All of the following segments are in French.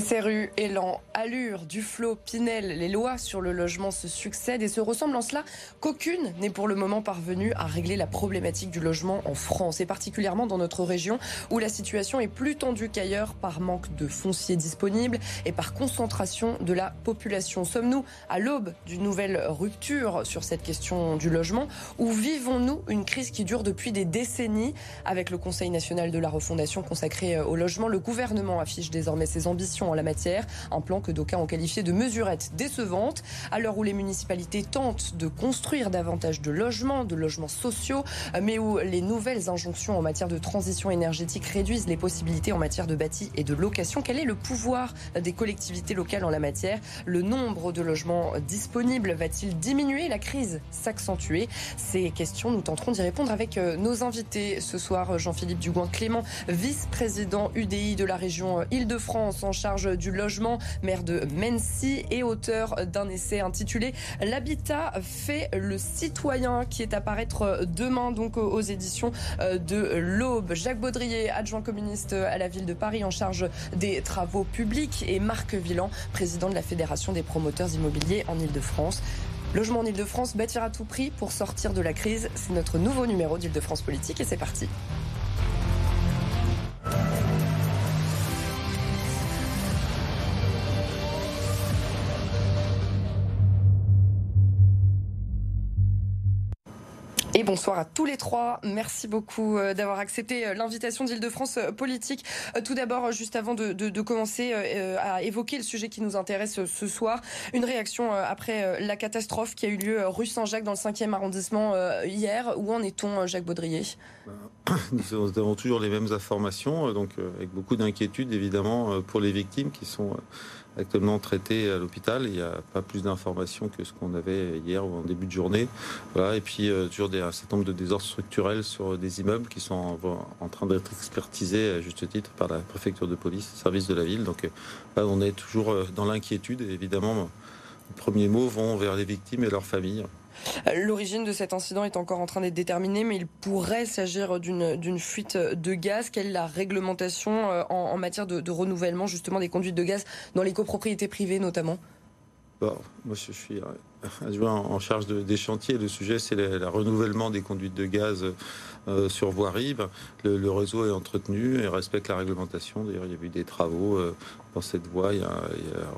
SRU, Élan, Allure, Duflo, Pinel, les lois sur le logement se succèdent et se ressemblent en cela qu'aucune n'est pour le moment parvenue à régler la problématique du logement en France et particulièrement dans notre région où la situation est plus tendue qu'ailleurs par manque de foncier disponible et par concentration de la population. Sommes-nous à l'aube d'une nouvelle rupture sur cette question du logement ou vivons-nous une crise qui dure depuis des décennies? Avec le Conseil national de la refondation consacré au logement Le gouvernement affiche désormais ses ambitions en la matière. Un plan que d'aucuns ont qualifié de mesurette décevante. À l'heure où les municipalités tentent de construire davantage de logements, de logements sociaux, mais où les nouvelles injonctions en matière de transition énergétique réduisent les possibilités en matière de bâti et de location, quel est le pouvoir des collectivités locales en la matière? Le nombre de logements disponibles va-t-il diminuer? La crise s'accentuer Ces questions, nous tenterons d'y répondre avec euh, nos invités ce soir. Jean-Philippe Dugoin-Clément, vice-président UDI de la région Île-de-France en charge du logement, maire de Mency et auteur d'un essai intitulé L'habitat fait le citoyen qui est à paraître demain donc aux éditions euh, de l'Aube. Jacques Baudrier, adjoint communiste à la ville de Paris en charge des travaux publics et Marc Villan, président de la Fédération des promoteurs immobiliers en Ile-de-France. Logement en Ile-de-France, bâtir à tout prix pour sortir de la crise. C'est notre nouveau numéro d'Île-de-France Politique et c'est parti. Et bonsoir à tous les trois. Merci beaucoup euh, d'avoir accepté euh, l'invitation d'Île-de-France euh, Politique. Tout d'abord, juste avant de, commencer à évoquer le sujet qui nous intéresse ce soir, une réaction après la catastrophe qui a eu lieu rue Saint-Jacques dans le 5e arrondissement hier. Où en est-on, Jacques Baudrier? Ben, Nous avons toujours les mêmes informations, donc avec beaucoup d'inquiétude évidemment pour les victimes qui sont actuellement traité à l'hôpital. Il n'y a pas plus d'informations que ce qu'on avait hier ou en début de journée. Voilà. Et puis euh, toujours des, un certain nombre de désordres structurels sur des immeubles qui sont en, train d'être expertisés à juste titre par la préfecture de police, service de la ville. Donc euh, on est toujours euh, dans l'inquiétude. Évidemment, les premiers mots vont vers les victimes et leurs familles. L'origine de cet incident est encore en train d'être déterminée, mais il pourrait s'agir d'une fuite de gaz. Quelle est la réglementation euh, en, matière de, renouvellement justement des conduites de gaz dans les copropriétés privées notamment? Moi, je suis adjoint en charge des chantiers. Le sujet, c'est le, renouvellement des conduites de gaz euh, sur voirie. Le, réseau est entretenu et respecte la réglementation. D'ailleurs, il y a eu des travaux euh, dans cette voie il y, a,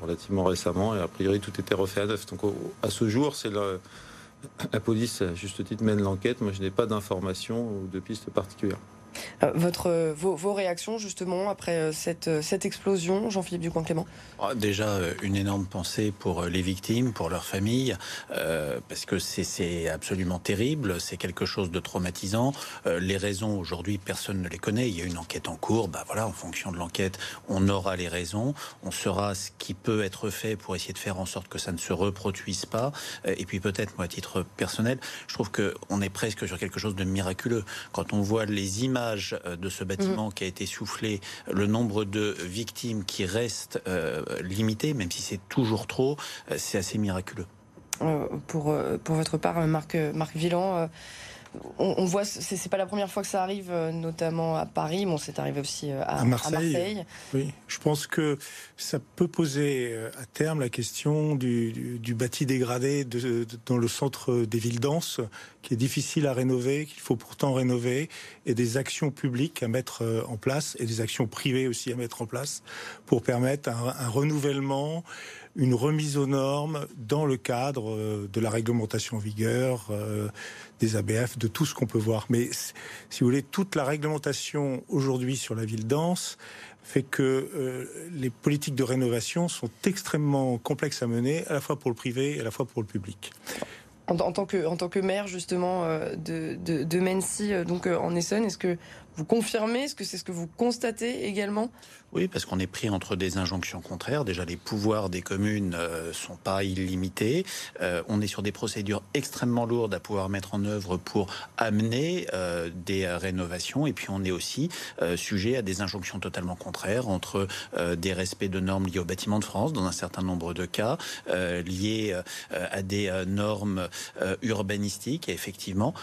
relativement récemment et a priori tout était refait à neuf. Donc à ce jour, c'est le la police, à juste titre, mène l'enquête. Moi, je n'ai pas d'informations ou de pistes particulières. Euh, votre, vos, réactions justement après euh, cette, euh, cette explosion, Jean-Philippe Ducoin-Clément ah, Déjà une énorme pensée pour les victimes, pour leurs familles, parce que c'est absolument terrible, c'est quelque chose de traumatisant. les raisons aujourd'hui, personne ne les connaît. Il y a une enquête en cours. Bah voilà, en fonction de l'enquête, on aura les raisons, on saura ce qui peut être fait pour essayer de faire en sorte que ça ne se reproduise pas. et puis peut-être, moi, à titre personnel, je trouve que on est presque sur quelque chose de miraculeux quand on voit les images euh, de ce bâtiment mhm. qui a été soufflé, le nombre de victimes qui restent euh, limité, même si c'est toujours trop, euh, c'est assez miraculeux. pour, pour votre part, Marc, Marc Villan, on, voit, c'est pas la première fois que ça arrive, euh, notamment à Paris. Bon, c'est arrivé aussi euh, à, Marseille. Oui, je pense que ça peut poser euh, à terme la question du, bâti dégradé dans le centre des villes denses, qui est difficile à rénover, qu'il faut pourtant rénover, et des actions publiques à mettre en place et des actions privées aussi à mettre en place pour permettre un renouvellement une remise aux normes dans le cadre euh, de la réglementation en vigueur, euh, des ABF, de tout ce qu'on peut voir. Mais si vous voulez, toute la réglementation aujourd'hui sur la ville dense fait que euh, les politiques de rénovation sont extrêmement complexes à mener, à la fois pour le privé et à la fois pour le public. En, tant, que, en tant que maire justement de, de, de Mency, donc en Essonne, est-ce que vous confirmez Est-ce que c'est ce que vous constatez également? Oui, parce qu'on est pris entre des injonctions contraires. Déjà, les pouvoirs des communes ne euh, sont pas illimités. Euh, on est sur des procédures extrêmement lourdes à pouvoir mettre en œuvre pour amener euh, des rénovations. Et puis, on est aussi sujet à des injonctions totalement contraires entre des respects de normes liées au bâtiment de France, dans un certain nombre de cas, liés à des normes urbanistiques. Et effectivement,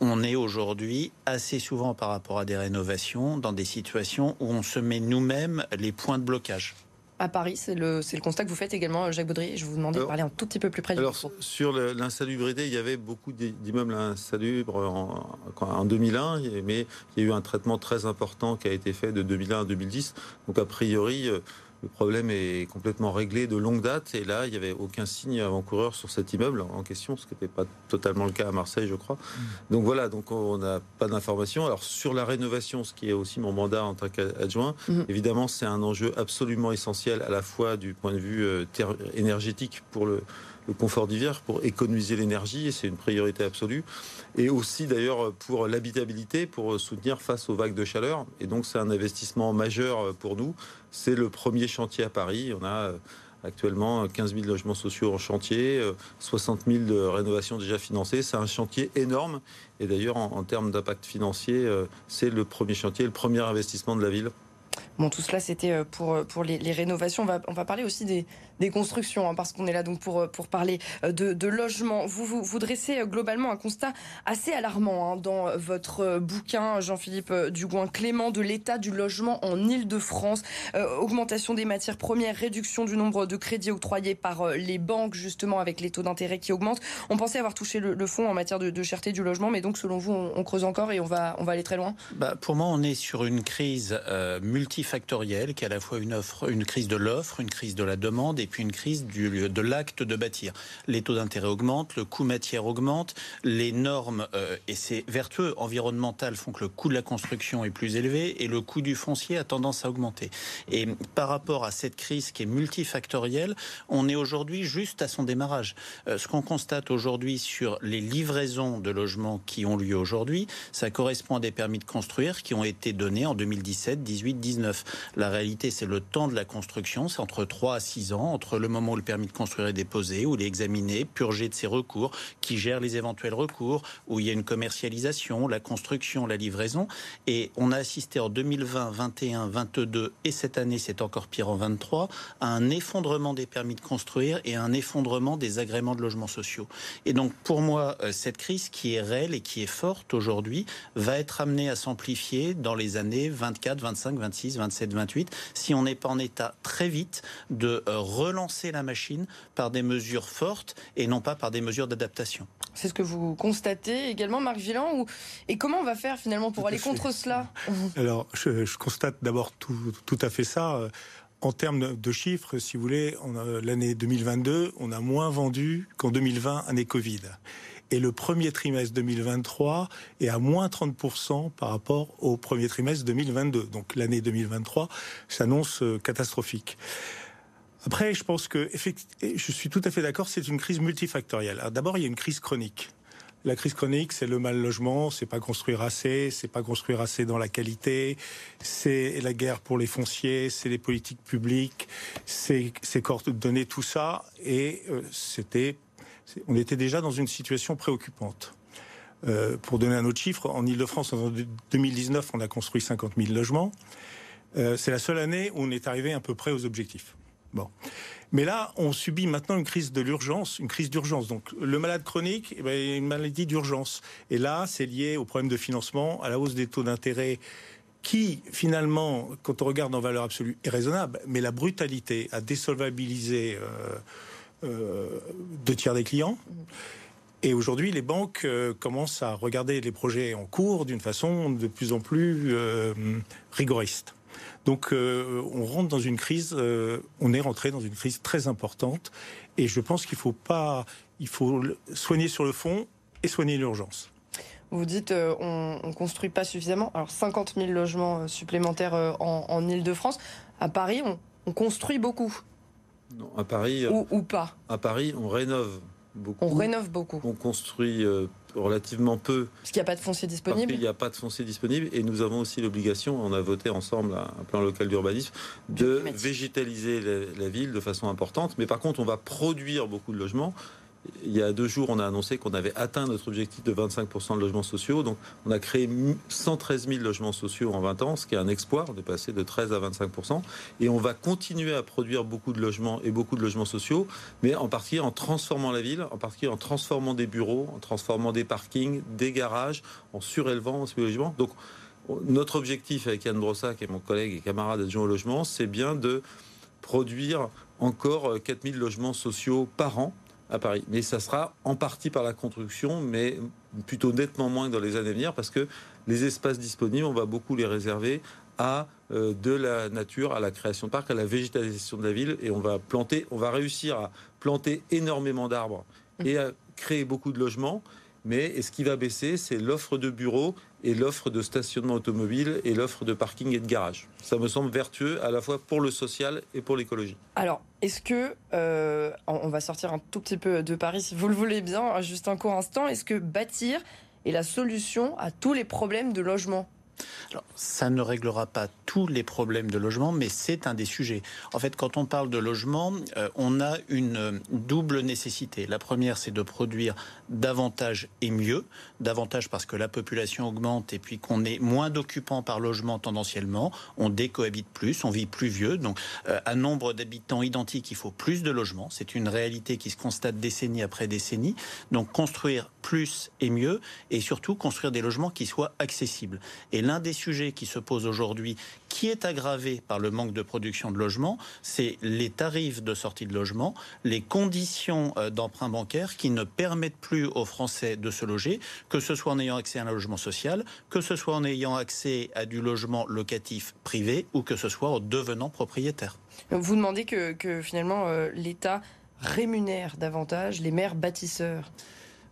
on est aujourd'hui assez souvent par rapport à des rénovations dans des situations où on se met nous-mêmes les points de blocage. à Paris. C'est le, le constat que vous faites également, Jacques Baudry. Je vous demandais de parler un tout petit peu plus près alors, Sur l'insalubrité, il y avait beaucoup d'immeubles insalubres en, en 2001, mais il y a eu un traitement très important qui a été fait de 2001 à 2010. Donc a priori, euh, le problème est complètement réglé de longue date. Et là, il n'y avait aucun signe avant-coureur sur cet immeuble en question, ce qui n'était pas totalement le cas à Marseille, je crois. Mm. Donc voilà, donc on n'a pas d'informations. Alors sur la rénovation, ce qui est aussi mon mandat en tant qu'adjoint, mm. évidemment, c'est un enjeu absolument essentiel à la fois du point de vue euh, énergétique pour le le confort d'hiver pour économiser l'énergie, c'est une priorité absolue. Et aussi d'ailleurs pour l'habitabilité, pour soutenir face aux vagues de chaleur. Et donc c'est un investissement majeur pour nous. C'est le premier chantier à Paris. On a euh, actuellement 15 000 logements sociaux en chantier, 60 euh, 000 de rénovations déjà financées. C'est un chantier énorme. Et d'ailleurs, en, termes d'impact financier, euh, c'est le premier chantier, le premier investissement de la ville. Bon, tout cela, c'était pour, pour les, rénovations. On va, on va parler aussi des, des constructions, hein, parce qu'on est là donc pour, pour parler euh, de, de logement. Vous, vous, vous, dressez euh, globalement un constat assez alarmant hein, dans votre euh, bouquin, Jean-Philippe Dugouin, Clément, de l'état du logement en Ile-de-France. augmentation des matières premières, réduction du nombre de crédits octroyés par les banques, justement, avec les taux d'intérêt qui augmentent. On pensait avoir touché le, fond en matière de, cherté du logement, mais donc, selon vous, on, creuse encore et on va, on va aller très loin bah, Pour moi, on est sur une crise multifactorielle qui est à la fois une, offre, une crise de l'offre, une crise de la demande et puis une crise du, de l'acte de bâtir. Les taux d'intérêt augmentent, le coût matière augmente, les normes, euh, et c'est vertueux, environnementales font que le coût de la construction est plus élevé et le coût du foncier a tendance à augmenter. Et par rapport à cette crise qui est multifactorielle, on est aujourd'hui juste à son démarrage. Euh, ce qu'on constate aujourd'hui sur les livraisons de logements qui ont lieu aujourd'hui, ça correspond à des permis de construire qui ont été donnés en 2017, 18, 19. La réalité, c'est le temps de la construction, c'est entre 3 à 6 ans entre le moment où le permis de construire est déposé, où il est examiné, purgé de ses recours, qui gère les éventuels recours, où il y a une commercialisation, la construction, la livraison. Et on a assisté en 2020, 21, 22 et cette année, c'est encore pire en 23, à un effondrement des permis de construire et un effondrement des agréments de logements sociaux. Et donc, pour moi, euh, cette crise qui est réelle et qui est forte aujourd'hui va être amenée à s'amplifier dans les années 24, 25, 26, 27, 28, si on n'est pas en état très vite de euh, relancer la machine par des mesures fortes et non pas par des mesures d'adaptation. C'est ce que vous constatez également, Marc Villan. Et comment on va faire finalement pour aller contre cela? Alors, je, constate d'abord tout, tout, à fait ça. En termes de chiffres, si vous voulez, l'année 2022, on a moins vendu qu'en 2020, année Covid. Et le premier trimestre 2023 est à moins 30% par rapport au premier trimestre 2022. Donc l'année 2023 s'annonce euh, catastrophique. Après, je pense que je suis tout à fait d'accord, c'est une crise multifactorielle. D'abord, il y a une crise chronique. La crise chronique, c'est le mal logement, c'est pas construire assez, c'est pas construire assez dans la qualité, c'est la guerre pour les fonciers, c'est les politiques publiques, c'est coordonner tout ça. Et euh, c'était, on était déjà dans une situation préoccupante. Euh, pour donner un autre chiffre, en Ile-de-France, en 2019, on a construit 50 000 logements. Euh, c'est la seule année où on est arrivé à peu près aux objectifs. Bon. Mais là, on subit maintenant une crise de l'urgence, une crise d'urgence. Donc, le malade chronique, eh ben, une maladie d'urgence. Et là, c'est lié au problème de financement, à la hausse des taux d'intérêt, qui, finalement, quand on regarde en valeur absolue, est raisonnable. Mais la brutalité a désolvabilisé euh, deux tiers des clients. Et aujourd'hui, les banques euh, commencent à regarder les projets en cours d'une façon de plus en plus rigoriste. Donc euh, on rentre dans une crise, euh, on est rentré dans une crise très importante, et je pense qu'il faut pas, il faut soigner sur le fond et soigner l'urgence. Vous dites euh, on, ne construit pas suffisamment. Alors 50 000 logements supplémentaires en, en Ile-de-France. À Paris, on, construit beaucoup. Non, à Paris. Ou, ou, pas. À Paris, on rénove beaucoup. On rénove beaucoup. On construit relativement peu. Parce qu'il n'y a pas de foncier disponible Il n'y a pas de foncier disponible et nous avons aussi l'obligation, on a voté ensemble un plan local d'urbanisme, de végétaliser la, ville de façon importante. Mais par contre, on va produire beaucoup de logements il y a deux jours, on a annoncé qu'on avait atteint notre objectif de 25% de logements sociaux. Donc, on a créé 113 000 logements sociaux en 20 ans, ce qui est un exploit. On est passé de 13 à 25%. Et on va continuer à produire beaucoup de logements et beaucoup de logements sociaux, mais en particulier en transformant la ville, en particulier en transformant des bureaux, en transformant des parkings, des garages, en surélevant ces logements. Donc, notre objectif avec Yann Brossac et mon collègue et camarade adjoint au logement, c'est bien de produire encore 4000 logements sociaux par an Paris. Mais ça sera en partie par la construction, mais plutôt nettement moins dans les années à venir, parce que les espaces disponibles, on va beaucoup les réserver à euh, de la nature, à la création de parcs, à la végétalisation de la ville, et on va planter, on va réussir à planter énormément d'arbres et à créer beaucoup de logements. Mais ce qui va baisser, c'est l'offre de bureaux et l'offre de stationnement automobile et l'offre de parking et de garage. Ça me semble vertueux à la fois pour le social et pour l'écologie. Alors, est-ce que, euh, on va sortir un tout petit peu de Paris si vous le voulez bien, juste un court instant, est-ce que bâtir est la solution à tous les problèmes de logement? Alors, ça ne réglera pas tous les problèmes de logement, mais c'est un des sujets. En fait, quand on parle de logement, euh, on a une double nécessité. La première, c'est de produire davantage et mieux. Davantage parce que la population augmente et puis qu'on est moins d'occupants par logement tendanciellement. On décohabite plus, on vit plus vieux. Donc, euh, à nombre d'habitants identiques, il faut plus de logements. C'est une réalité qui se constate décennie après décennie. Donc, construire plus et mieux et surtout construire des logements qui soient accessibles. Et l'un des sujets qui se pose aujourd'hui, qui est aggravé par le manque de production de logements, c'est les tarifs de sortie de logement, les conditions euh, d'emprunt bancaire qui ne permettent plus aux Français de se loger, que ce soit en ayant accès à un logement social, que ce soit en ayant accès à du logement locatif privé ou que ce soit en devenant propriétaire. Vous demandez que, finalement euh, l'État rémunère davantage les maires bâtisseurs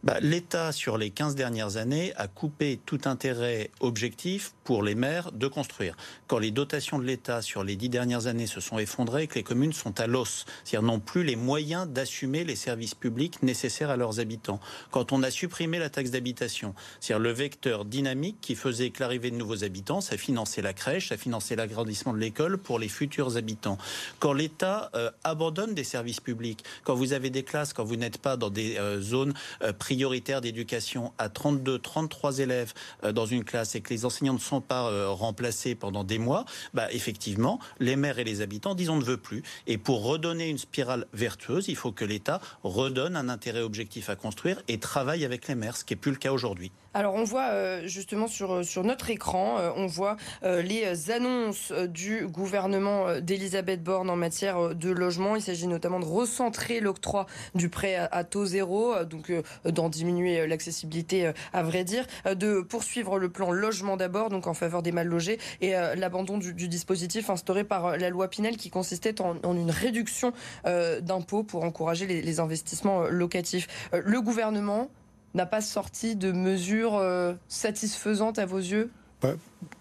bah, L'État, sur les 15 dernières années, a coupé tout intérêt objectif pour les maires de construire. Quand les dotations de l'État sur les dix dernières années se sont effondrées, que les communes sont à l'os, c'est-à-dire n'ont plus les moyens d'assumer les services publics nécessaires à leurs habitants. Quand on a supprimé la taxe d'habitation, c'est-à-dire le vecteur dynamique qui faisait que l'arrivée de nouveaux habitants, ça finançait la crèche, ça finançait l'agrandissement de l'école pour les futurs habitants. Quand l'État euh, abandonne des services publics, quand vous avez des classes, quand vous n'êtes pas dans des euh, zones euh, prioritaire d'éducation à 32, 33 élèves euh, dans une classe et que les enseignants ne sont pas euh, remplacés pendant des mois, bah, effectivement, les maires et les habitants disent on ne veut plus. Et pour redonner une spirale vertueuse, il faut que l'État redonne un intérêt objectif à construire et travaille avec les maires, ce qui n'est plus le cas aujourd'hui. Alors on voit euh, justement sur, sur notre écran, on voit les annonces du gouvernement d'Elisabeth Borne en matière de logement. Il s'agit notamment de recentrer l'octroi du prêt à, taux zéro, donc d'en diminuer l'accessibilité à vrai dire, de poursuivre le plan logement d'abord, donc en faveur des mal logés, et l'abandon du, dispositif instauré par la loi Pinel qui consistait en, une réduction d'impôts pour encourager les, les investissements locatifs. le gouvernement n'a pas sorti de mesures euh, satisfaisantes à vos yeux?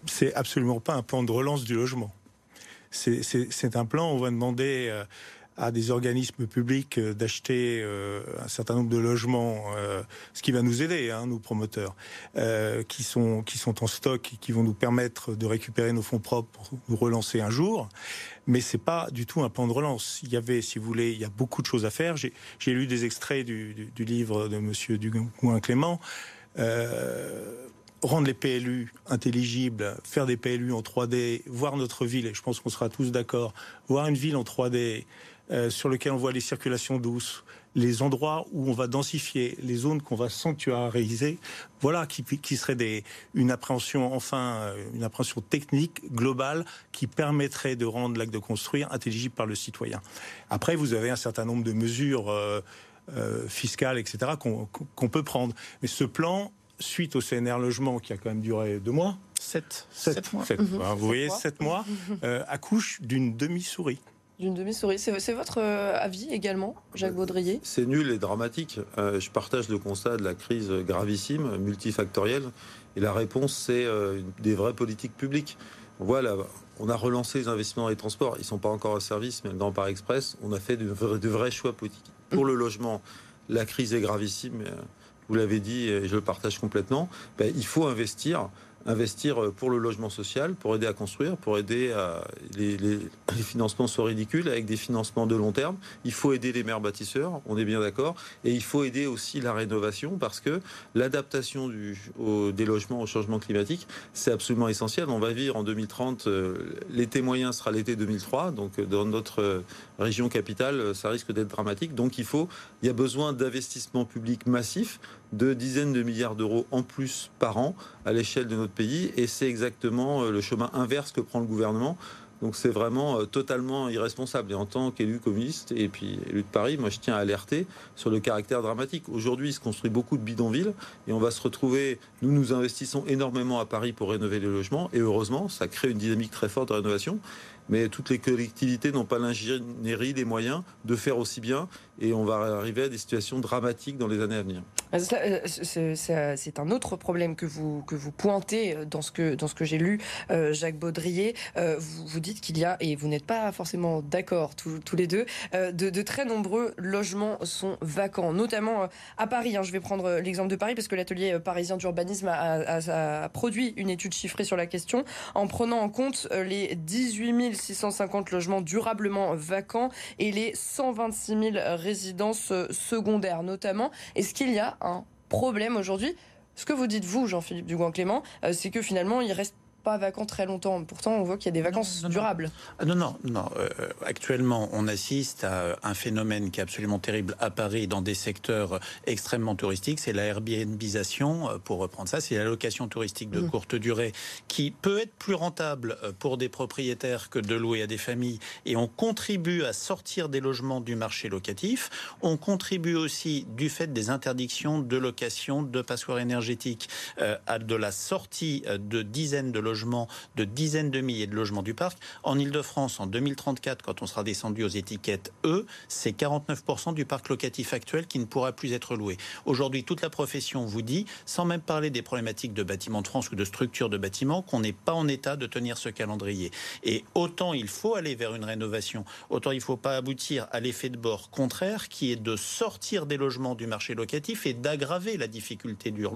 C'est absolument pas un plan de relance du logement. C'est un plan où on va demander euh, à des organismes publics euh, d'acheter euh, un certain nombre de logements, euh, ce qui va nous aider, hein, nous promoteurs, qui sont qui sont en stock et qui vont nous permettre de récupérer nos fonds propres pour nous relancer un jour. Mais c'est pas du tout un plan de relance. Il y avait, si vous voulez, il y a beaucoup de choses à faire. J'ai lu des extraits du, livre de Monsieur Dugouin Clément. rendre les PLU intelligibles, faire des PLU en 3D, voir notre ville, et je pense qu'on sera tous d'accord, voir une ville en 3D, euh, sur lequel on voit les circulations douces, les endroits où on va densifier, les zones qu'on va sanctuariser, voilà qui, qui serait des, une appréhension, enfin, euh, une appréhension technique globale qui permettrait de rendre l'acte de construire intelligible par le citoyen. Après, vous avez un certain nombre de mesures euh, fiscales, etc., qu'on peut prendre. Mais ce plan, suite au CNR logement qui a quand même duré deux mois, sept, sept, mois. vous voyez, sept mois, accouche d'une demi-souris d'une demi-souris. C'est votre euh, avis également, Jacques Baudrier? C'est nul et dramatique. Euh, je partage le constat de la crise gravissime, multifactorielle. Et la réponse, c'est euh, des vraies politiques publiques. Voilà, on a relancé les investissements dans les transports. Ils ne sont pas encore au service, mais dans Paris Express, on a fait de, vrais choix politiques. Pour le logement, la crise est gravissime. Vous l'avez dit, et je le partage complètement. Ben, il faut investir investir pour le logement social, pour aider à construire, pour aider à les, financements sont ridicules avec des financements de long terme. Il faut aider les maires bâtisseurs, on est bien d'accord, et il faut aider aussi la rénovation parce que l'adaptation des logements au changement climatique, c'est absolument essentiel. On va vivre en 2030, euh, l'été moyen sera l'été 2003, donc dans notre euh, région capitale, ça risque d'être dramatique. Donc il faut, il y a besoin d'investissements publics massifs de dizaines de milliards d'euros en plus par an à l'échelle de notre pays. Et c'est exactement euh, le chemin inverse que prend le gouvernement Donc c'est vraiment totalement irresponsable. Et en tant qu'élu communiste et puis élu de Paris, moi je tiens à alerter sur le caractère dramatique. Aujourd'hui, il se construit beaucoup de bidonvilles et on va se retrouver, nous nous investissons énormément à Paris pour rénover les logements et heureusement, ça crée une dynamique très forte de rénovation mais toutes les collectivités n'ont pas l'ingénierie, les moyens de faire aussi bien, et on va arriver à des situations dramatiques dans les années à venir. Euh, euh, c'est un autre problème que vous, que vous pointez dans ce que, dans ce que j'ai lu, euh, Jacques Baudrier. vous, vous dites qu'il y a, et vous n'êtes pas forcément d'accord tous, les deux, de, très nombreux logements sont vacants, notamment à Paris. Hein. je vais prendre l'exemple de Paris parce que l'atelier parisien d'urbanisme a, a, produit une étude chiffrée sur la question en prenant en compte les 18 650 logements durablement vacants et les 126 000 résidences secondaires notamment. Est-ce qu'il y a un problème aujourd'hui? Ce que vous dites, vous, Jean-Philippe Dugoin-Clément, euh, c'est que finalement, il reste pas vacant très longtemps. Pourtant, on voit qu'il y a des vacances durables. Ah, non, non, non. Euh, actuellement, on assiste à un phénomène qui est absolument terrible à Paris dans des secteurs extrêmement touristiques. C'est la Airbnbisation, euh, pour reprendre ça. C'est la location touristique de mmh. courte durée qui peut être plus rentable euh, pour des propriétaires que de louer à des familles. Et on contribue à sortir des logements du marché locatif. On contribue aussi, du fait des interdictions de location de passoires énergétiques, à de la sortie de dizaines de logements de dizaines de milliers de logements du parc. En Ile-de-France, en 2034, quand on sera descendu aux étiquettes E, c'est 49% du parc locatif actuel qui ne pourra plus être loué. Aujourd'hui, toute la profession vous dit, sans même parler des problématiques de bâtiments de France ou de structures de bâtiments, qu'on n'est pas en état de tenir ce calendrier. Et autant il faut aller vers une rénovation, autant il ne faut pas aboutir à l'effet de bord contraire qui est de sortir des logements du marché locatif et d'aggraver la difficulté du,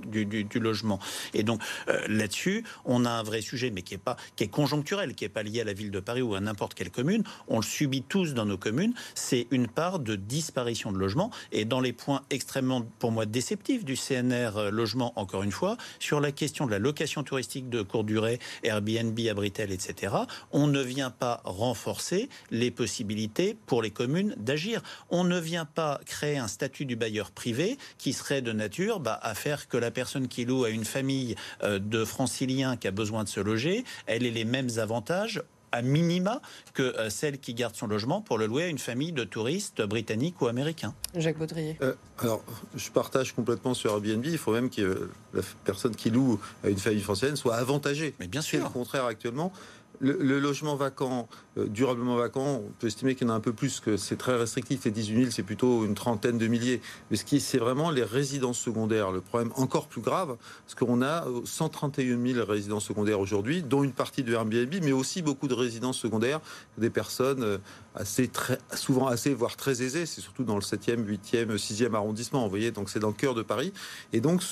logement. Et donc euh, là-dessus, on a un vrai sujet, mais qui est pas, qui est conjoncturel, qui est pas lié à la ville de Paris ou à n'importe quelle commune. On le subit tous dans nos communes. C'est une part de disparition de logements. Et dans les points extrêmement, pour moi, déceptifs du CNR euh, logement, encore une fois, sur la question de la location touristique de courte durée, Airbnb, Abritel, etc., on ne vient pas renforcer les possibilités pour les communes d'agir. On ne vient pas créer un statut du bailleur privé qui serait de nature bah, à faire que la personne qui loue à une famille euh, de franciliens qui a besoin de se loger, elle ait les mêmes avantages à minima que euh, celle qui garde son logement pour le louer à une famille de touristes britanniques ou américains. Jacques Baudrier. Euh, alors, je partage complètement sur Airbnb. Il faut même que la personne qui loue à une famille française soit avantagée. Mais bien sûr. C'est le contraire actuellement. Le, logement vacant, euh, durablement vacant, on peut estimer qu'il y en a un peu plus, que c'est très restrictif. Les 18 000, c'est plutôt une trentaine de milliers. Mais ce qui, c'est vraiment les résidences secondaires. Le problème encore plus grave, parce qu'on a 131 euh, 000 résidences secondaires aujourd'hui, dont une partie de Airbnb, mais aussi beaucoup de résidences secondaires, des personnes euh, assez, souvent assez, voire très aisées. C'est surtout dans le 7e, 8e, 6e arrondissement, vous voyez. Donc c'est dans le cœur de Paris. Et donc,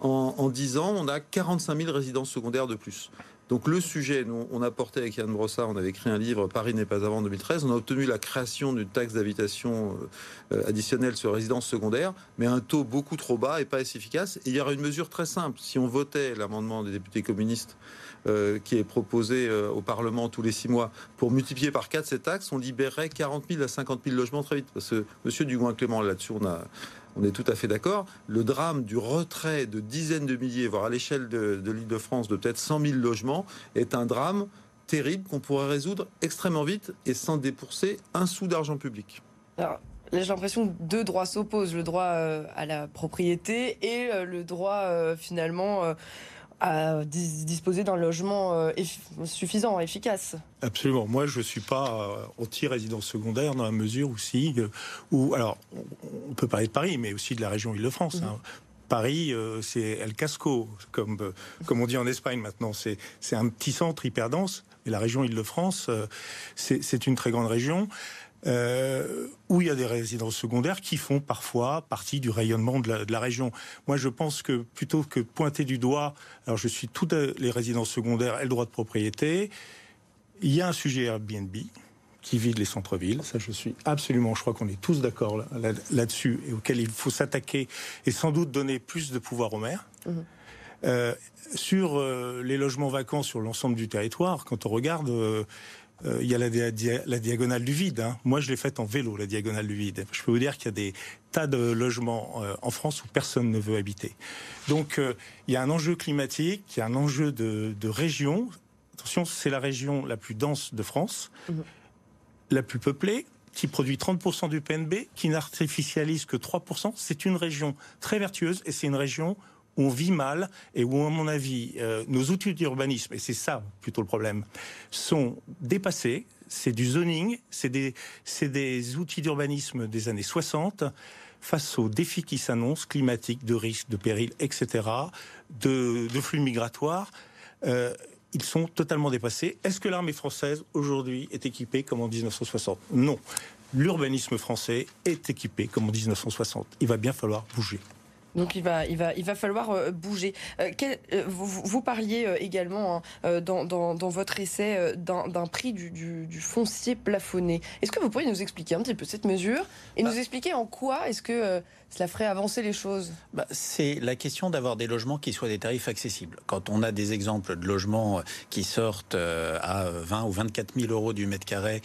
en, en 10 ans, on a 45 000 résidences secondaires de plus. Donc le sujet, nous, on a porté avec Yann Brossard, on avait écrit un livre Paris n'est pas avant 2013. On a obtenu la création d'une taxe d'habitation euh, additionnelle sur résidence secondaire, mais un taux beaucoup trop bas et pas assez efficace. Il y aura une mesure très simple. Si on votait l'amendement des députés communistes euh, qui est proposé euh, au Parlement tous les six mois pour multiplier par quatre cette taxe, on libérerait 40 000 à 50 000 logements très vite. Parce que Monsieur Dugouin-Clément, là-dessus, on a on est tout à fait d'accord. Le drame du retrait de dizaines de milliers, voire à l'échelle de, l'Île-de-France, de peut-être 100 000 logements, est un drame terrible qu'on pourrait résoudre extrêmement vite et sans débourser un sou d'argent public. J'ai l'impression que deux droits s'opposent, le droit euh, à la propriété et euh, le droit euh, finalement à disposer d'un logement euh, suffisant, efficace. Absolument. Moi, je ne suis pas euh, anti-résidence secondaire dans la mesure où si, euh, alors, on peut parler de Paris, mais aussi de la région Île-de-France. Hein. Mhm. Paris, c'est El Casco, comme, comme on dit en Espagne maintenant. C'est un petit centre hyper dense. Et la région Île-de-France, c'est une très grande région. Euh, où il y a des résidences secondaires qui font parfois partie du rayonnement de la, région. Moi, je pense que plutôt que pointer du doigt, alors je suis toutes les résidences secondaires et le droit de propriété, il y a un sujet Airbnb qui vide les centres-villes. Ça, je suis absolument, je crois qu'on est tous d'accord là-dessus, et auquel il faut s'attaquer et sans doute donner plus de pouvoir aux maires. Mmh. Euh, sur euh, les logements vacants sur l'ensemble du territoire, quand on regarde, euh, il y a la, la, diagonale du vide. Hein. Moi, je l'ai faite en vélo, la diagonale du vide. Je peux vous dire qu'il y a des tas de logements euh, en France où personne ne veut habiter. Donc, euh, il y a un enjeu climatique, il y a un enjeu de, de région attention, c'est la région la plus dense de France, mhm. la plus peuplée, qui produit 30% du PNB, qui n'artificialise que 3%. C'est une région très vertueuse et c'est une région on vit mal et où, à mon avis, euh, nos outils d'urbanisme, et c'est ça plutôt le problème, sont dépassés. C'est du zoning, c'est des, outils d'urbanisme des années 60 face aux défis qui s'annoncent, climatiques, de risques, de périls, etc., de, flux migratoires. Euh, ils sont totalement dépassés. Est-ce que l'armée française aujourd'hui est équipée comme en 1960 Non. L'urbanisme français est équipé comme en 1960. Il va bien falloir bouger. Donc il va, il va, il va falloir euh, bouger. Euh, euh, vous, parliez également hein, dans, votre essai d'un prix du, foncier plafonné. Est-ce que vous pourriez nous expliquer un petit peu cette mesure et nous bah. expliquer en quoi est-ce que cela ferait avancer les choses? Bah, C'est la question d'avoir des logements qui soient des tarifs accessibles. Quand on a des exemples de logements qui sortent à 20 ou 24 000 euros du mètre carré,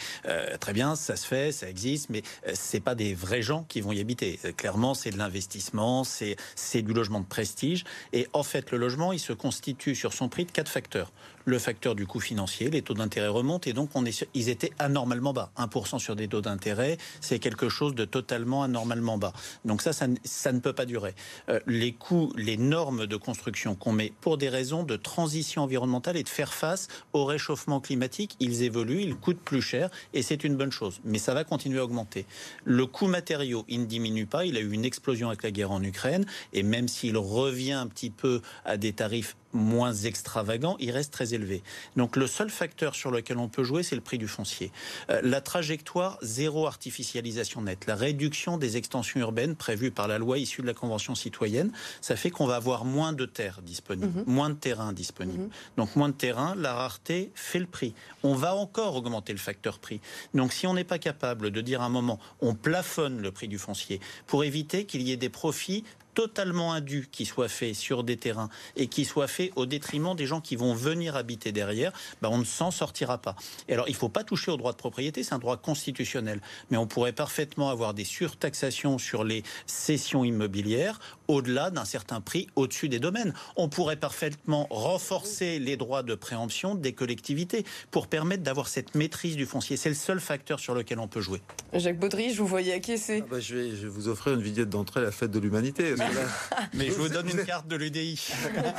très bien, ça se fait, ça existe, mais c'est pas des vrais gens qui vont y habiter. Clairement, c'est de l'investissement, c'est c'est du logement de prestige. Et en fait, le logement, il se constitue sur son prix de quatre facteurs le facteur du coût financier, les taux d'intérêt remontent et donc on est, ils étaient anormalement bas. 1% sur des taux d'intérêt, c'est quelque chose de totalement anormalement bas. Donc ça, ça, ne peut pas durer. Euh, les coûts, les normes de construction qu'on met pour des raisons de transition environnementale et de faire face au réchauffement climatique, ils évoluent, ils coûtent plus cher et c'est une bonne chose. Mais ça va continuer à augmenter. Le coût matériaux, il ne diminue pas. Il a eu une explosion avec la guerre en Ukraine et même s'il revient un petit peu à des tarifs moins extravagant, il reste très élevé. Donc le seul facteur sur lequel on peut jouer, c'est le prix du foncier. Euh, la trajectoire zéro artificialisation nette, la réduction des extensions urbaines prévues par la loi issue de la Convention citoyenne, ça fait qu'on va avoir moins de terres disponibles, mhm. moins de terrain disponible. Mhm. Donc moins de terrain, la rareté fait le prix. On va encore augmenter le facteur prix. Donc si on n'est pas capable de dire à un moment, on plafonne le prix du foncier pour éviter qu'il y ait des profits totalement indu qui soit fait sur des terrains et qui soit fait au détriment des gens qui vont venir habiter derrière, ben on ne s'en sortira pas. Et alors, il ne faut pas toucher au droit de propriété, c'est un droit constitutionnel. Mais on pourrait parfaitement avoir des surtaxations sur les cessions immobilières au-delà d'un certain prix, au-dessus des domaines. On pourrait parfaitement renforcer les droits de préemption des collectivités pour permettre d'avoir cette maîtrise du foncier. C'est le seul facteur sur lequel on peut jouer. Jacques Baudry, je vous voyais acquiescer. Ah bah, je, vais, je, vais, vous offrir une vignette d'entrée à la fête de l'humanité. Mais je vous donne une carte de l'UDI.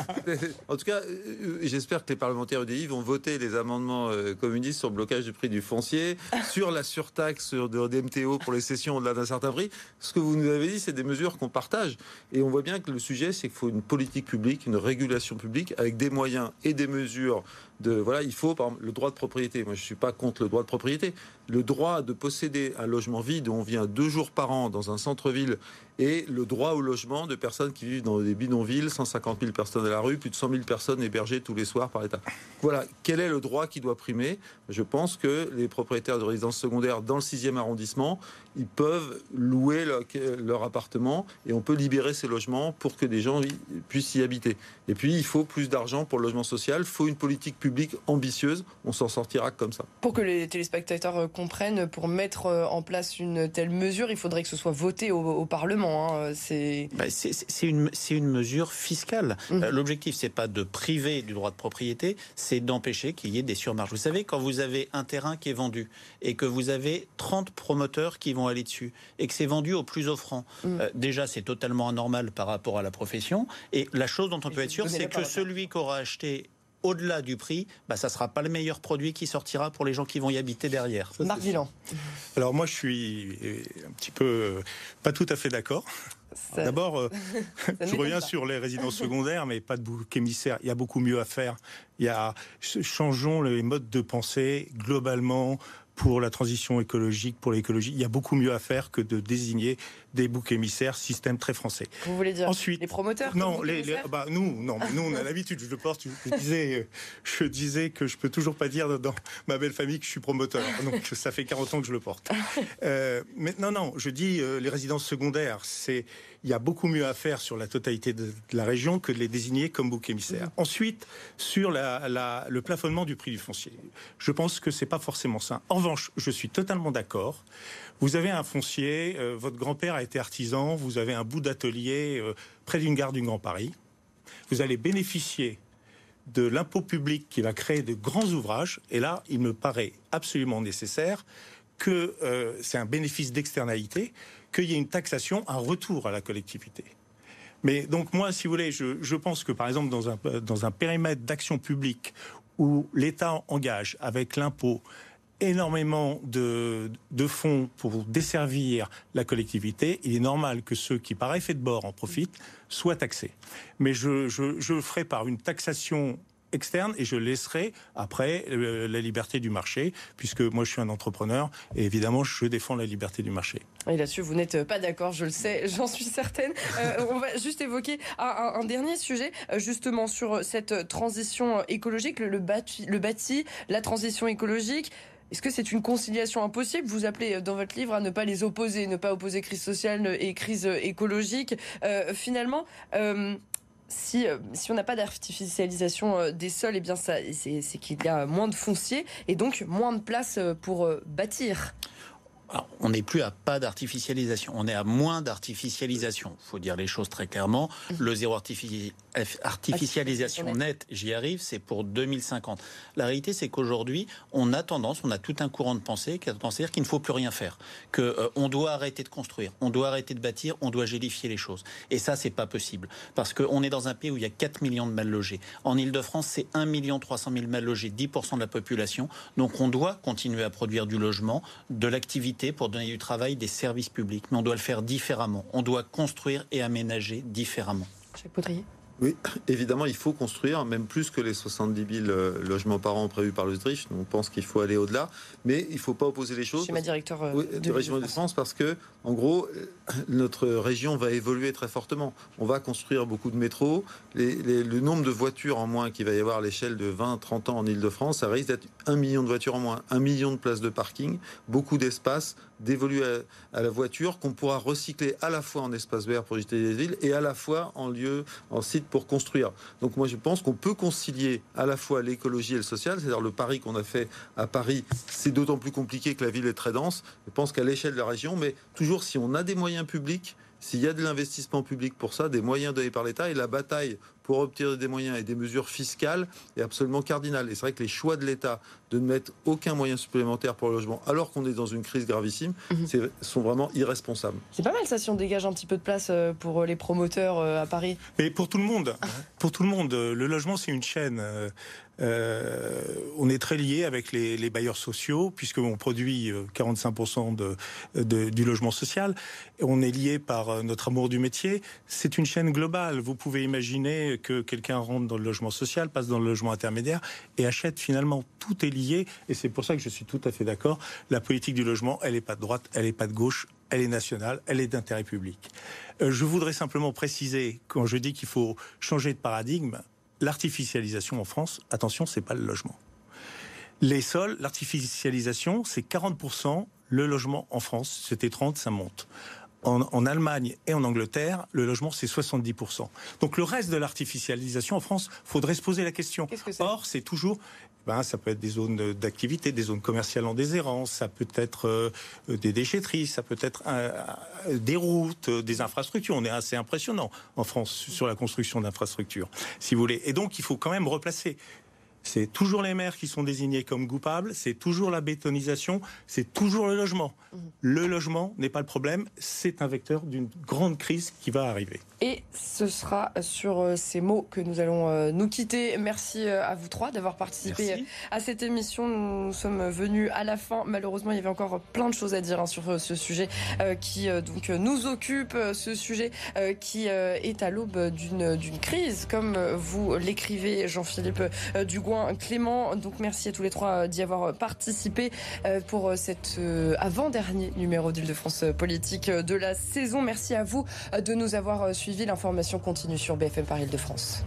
en tout cas, euh, j'espère que les parlementaires UDI vont voter les amendements euh, communistes sur le blocage du prix du foncier, sur la surtaxe de DMTO pour les cessions au-delà d'un certain prix. Ce que vous nous avez dit, c'est des mesures qu'on partage. Et on voit bien que le sujet, c'est qu'il faut une politique publique, une régulation publique avec des moyens et des mesures voilà, il faut par le droit de propriété. Moi, je suis pas contre le droit de propriété. Le droit de posséder un logement vide où on vient deux jours par an dans un centre-ville et le droit au logement de personnes qui vivent dans des bidonvilles, 150 000 personnes à la rue, plus de 100 000 personnes hébergées tous les soirs par l'État. Voilà, quel est le droit qui doit primer? Je pense que les propriétaires de résidences secondaires dans le 6e arrondissement, ils peuvent louer leur, appartement et on peut libérer ces logements pour que des gens puissent y habiter. Et puis, il faut plus d'argent pour le logement social, il faut une politique publique ambitieuse, on s'en sortira comme ça. Pour que les téléspectateurs euh, comprennent, pour mettre euh, en place une telle mesure, il faudrait que ce soit voté au Parlement. Hein, bah, c'est une, une, mesure fiscale. Mmh. Euh, l'objectif, c'est pas de priver du droit de propriété, c'est d'empêcher qu'il y ait des surmarges. Vous savez, quand vous avez un terrain qui est vendu et que vous avez 30 promoteurs qui vont aller dessus et que c'est vendu au plus offrant, mmh. euh, déjà, c'est totalement anormal par rapport à la profession. Et la chose dont on peut être sûr, c'est que celui qui aura acheté au-delà du prix, bah, ça ne sera pas le meilleur produit qui sortira pour les gens qui vont y habiter derrière. Marc Alors moi, je suis un petit peu pas tout à fait d'accord. D'abord, euh, je reviens sur les résidences secondaires, mais pas de bouc émissaire. Il y a beaucoup mieux à faire. Il y a changeons les modes de pensée globalement pour la transition écologique, pour l'écologie. Il y a beaucoup mieux à faire que de désigner des boucs émissaires, système très français. Vous voulez dire Ensuite, les promoteurs Non, les, bah, nous, non, nous on a l'habitude. Je le porte. Je disais, je disais que je peux toujours pas dire dans ma belle famille que je suis promoteur. Donc ça fait 40 ans que je le porte. Euh, mais non, non, je dis euh, les résidences secondaires, c'est il y a beaucoup mieux à faire sur la totalité de, la région que de les désigner comme boucs émissaires. Mmh. Ensuite, sur la, le plafonnement du prix du foncier, je pense que c'est pas forcément ça. En revanche, je suis totalement d'accord. Vous avez un foncier, euh, votre grand-père a été artisan, vous avez un bout d'atelier euh, près d'une gare du Grand Paris. Vous allez bénéficier de l'impôt public qui va créer de grands ouvrages. Et là, il me paraît absolument nécessaire que euh, c'est un bénéfice d'externalité, qu'il y ait une taxation, un retour à la collectivité. Mais donc moi, si vous voulez, je, pense que par exemple dans un périmètre d'action publique où l'État engage avec l'impôt énormément de, fonds pour desservir la collectivité, il est normal que ceux qui, par effet de bord, en profitent, soient taxés. Mais je, le ferai par une taxation externe et je laisserai après euh, la liberté du marché, puisque moi je suis un entrepreneur et évidemment je défends la liberté du marché. Et là-dessus, vous n'êtes pas d'accord, je le sais, j'en suis certaine. Euh, on va juste évoquer un, dernier sujet, euh, justement sur cette transition écologique, le bâti, la transition écologique. Est-ce que c'est une conciliation impossible Vous appelez dans votre livre à ne pas les opposer, ne pas opposer crise sociale et crise écologique. Euh, finalement, euh, si, euh, si on n'a pas d'artificialisation euh, des sols, eh bien c'est qu'il y a moins de foncier et donc moins de place euh, pour bâtir. Alors, on n'est plus à pas d'artificialisation, on est à moins d'artificialisation. Il faut dire les choses très clairement. Le zéro artificialisation nette, j'y arrive, c'est pour 2050. La réalité, c'est qu'aujourd'hui, on a tendance, on a tout un courant de pensée qui a tendance à dire qu'il ne faut plus rien faire, que euh, on doit arrêter de construire, on doit arrêter de bâtir, on doit gélifier les choses. Et ça, c'est pas possible, parce qu'on est dans un pays où il y a 4 millions de mal logés. En Ile-de-France, c'est 1 million 300 000 mal logés, 10% de la population. Donc, on doit continuer à produire du logement, de l'activité pour donner du travail, des services publics. Mais on doit le faire différemment. On doit construire et aménager différemment. Oui, évidemment, il faut construire, même plus que les 70 000 euh, logements par an prévus par l'Autriche. On pense qu'il faut aller au-delà, mais il ne faut pas opposer les choses. Chez ma directeur euh, oui, de, région de France, parce que, en gros, euh, notre région va évoluer très fortement. On va construire beaucoup de métros. Les, les, le nombre de voitures en moins qu'il va y avoir à l'échelle de 20-30 ans en Ile-de-France, ça risque d'être un million de voitures en moins, un million de places de parking, beaucoup d'espace dévolu à, à, la voiture qu'on pourra recycler à la fois en espace vert pour jeter des villes et à la fois en lieu, en site pour construire. Donc moi je pense qu'on peut concilier à la fois l'écologie et le social, c'est-à-dire le pari qu'on a fait à Paris, c'est d'autant plus compliqué que la ville est très dense. Je pense qu'à l'échelle de la région, mais toujours si on a des moyens publics, s'il y a de l'investissement public pour ça, des moyens donnés par l'État et la bataille pour obtenir des moyens et des mesures fiscales est absolument cardinale. Et c'est vrai que les choix de l'État de ne mettre aucun moyen supplémentaire pour le logement, alors qu'on est dans une crise gravissime, mmh. sont vraiment irresponsables. C'est pas mal ça si on dégage un petit peu de place euh, pour les promoteurs euh, à Paris. Mais pour tout le monde, pour tout le monde, le logement c'est une chaîne. Euh, on est très lié avec les, les bailleurs sociaux puisqu'on produit 45% de, de, du logement social. On est lié par notre amour du métier. C'est une chaîne globale. Vous pouvez imaginer que quelqu'un rentre dans le logement social, passe dans le logement intermédiaire et achète finalement. Tout est lié et c'est pour ça que je suis tout à fait d'accord. La politique du logement, elle n'est pas de droite, elle n'est pas de gauche, elle est nationale, elle est d'intérêt public. Euh, je voudrais simplement préciser, quand je dis qu'il faut changer de paradigme, l'artificialisation en France, attention, c'est pas le logement. Les sols, l'artificialisation, c'est 40%. Le logement en France, c'était 30, ça monte. En, en, Allemagne et en Angleterre, le logement, c'est 70%. Donc le reste de l'artificialisation en France, faudrait se poser la question. Qu -ce Or, c'est toujours... Ben, ça peut être des zones d'activité, des zones commerciales en déshérence, ça peut être euh, des déchetteries, ça peut être euh, des routes, des infrastructures. On est assez impressionnant en France sur la construction d'infrastructures, si vous voulez. Et donc, il faut quand même replacer. C'est toujours les maires qui sont désignés comme coupables, c'est toujours la bétonisation, c'est toujours le logement. Mmh. Le logement n'est pas le problème, c'est un vecteur d'une grande crise qui va arriver. Et ce sera sur ces mots que nous allons nous quitter. Merci à vous trois d'avoir participé Merci. à cette émission. Nous sommes venus à la fin. Malheureusement, il y avait encore plein de choses à dire hein, sur ce sujet euh, qui euh, donc nous occupe, ce sujet euh, qui est à l'aube d'une crise, comme vous l'écrivez, Jean-Philippe Clément. Donc merci à tous les trois d'y avoir participé pour cet avant-dernier numéro d'Île-de-France politique de la saison. Merci à vous de nous avoir suivi. L'information continue sur BFM Paris de France.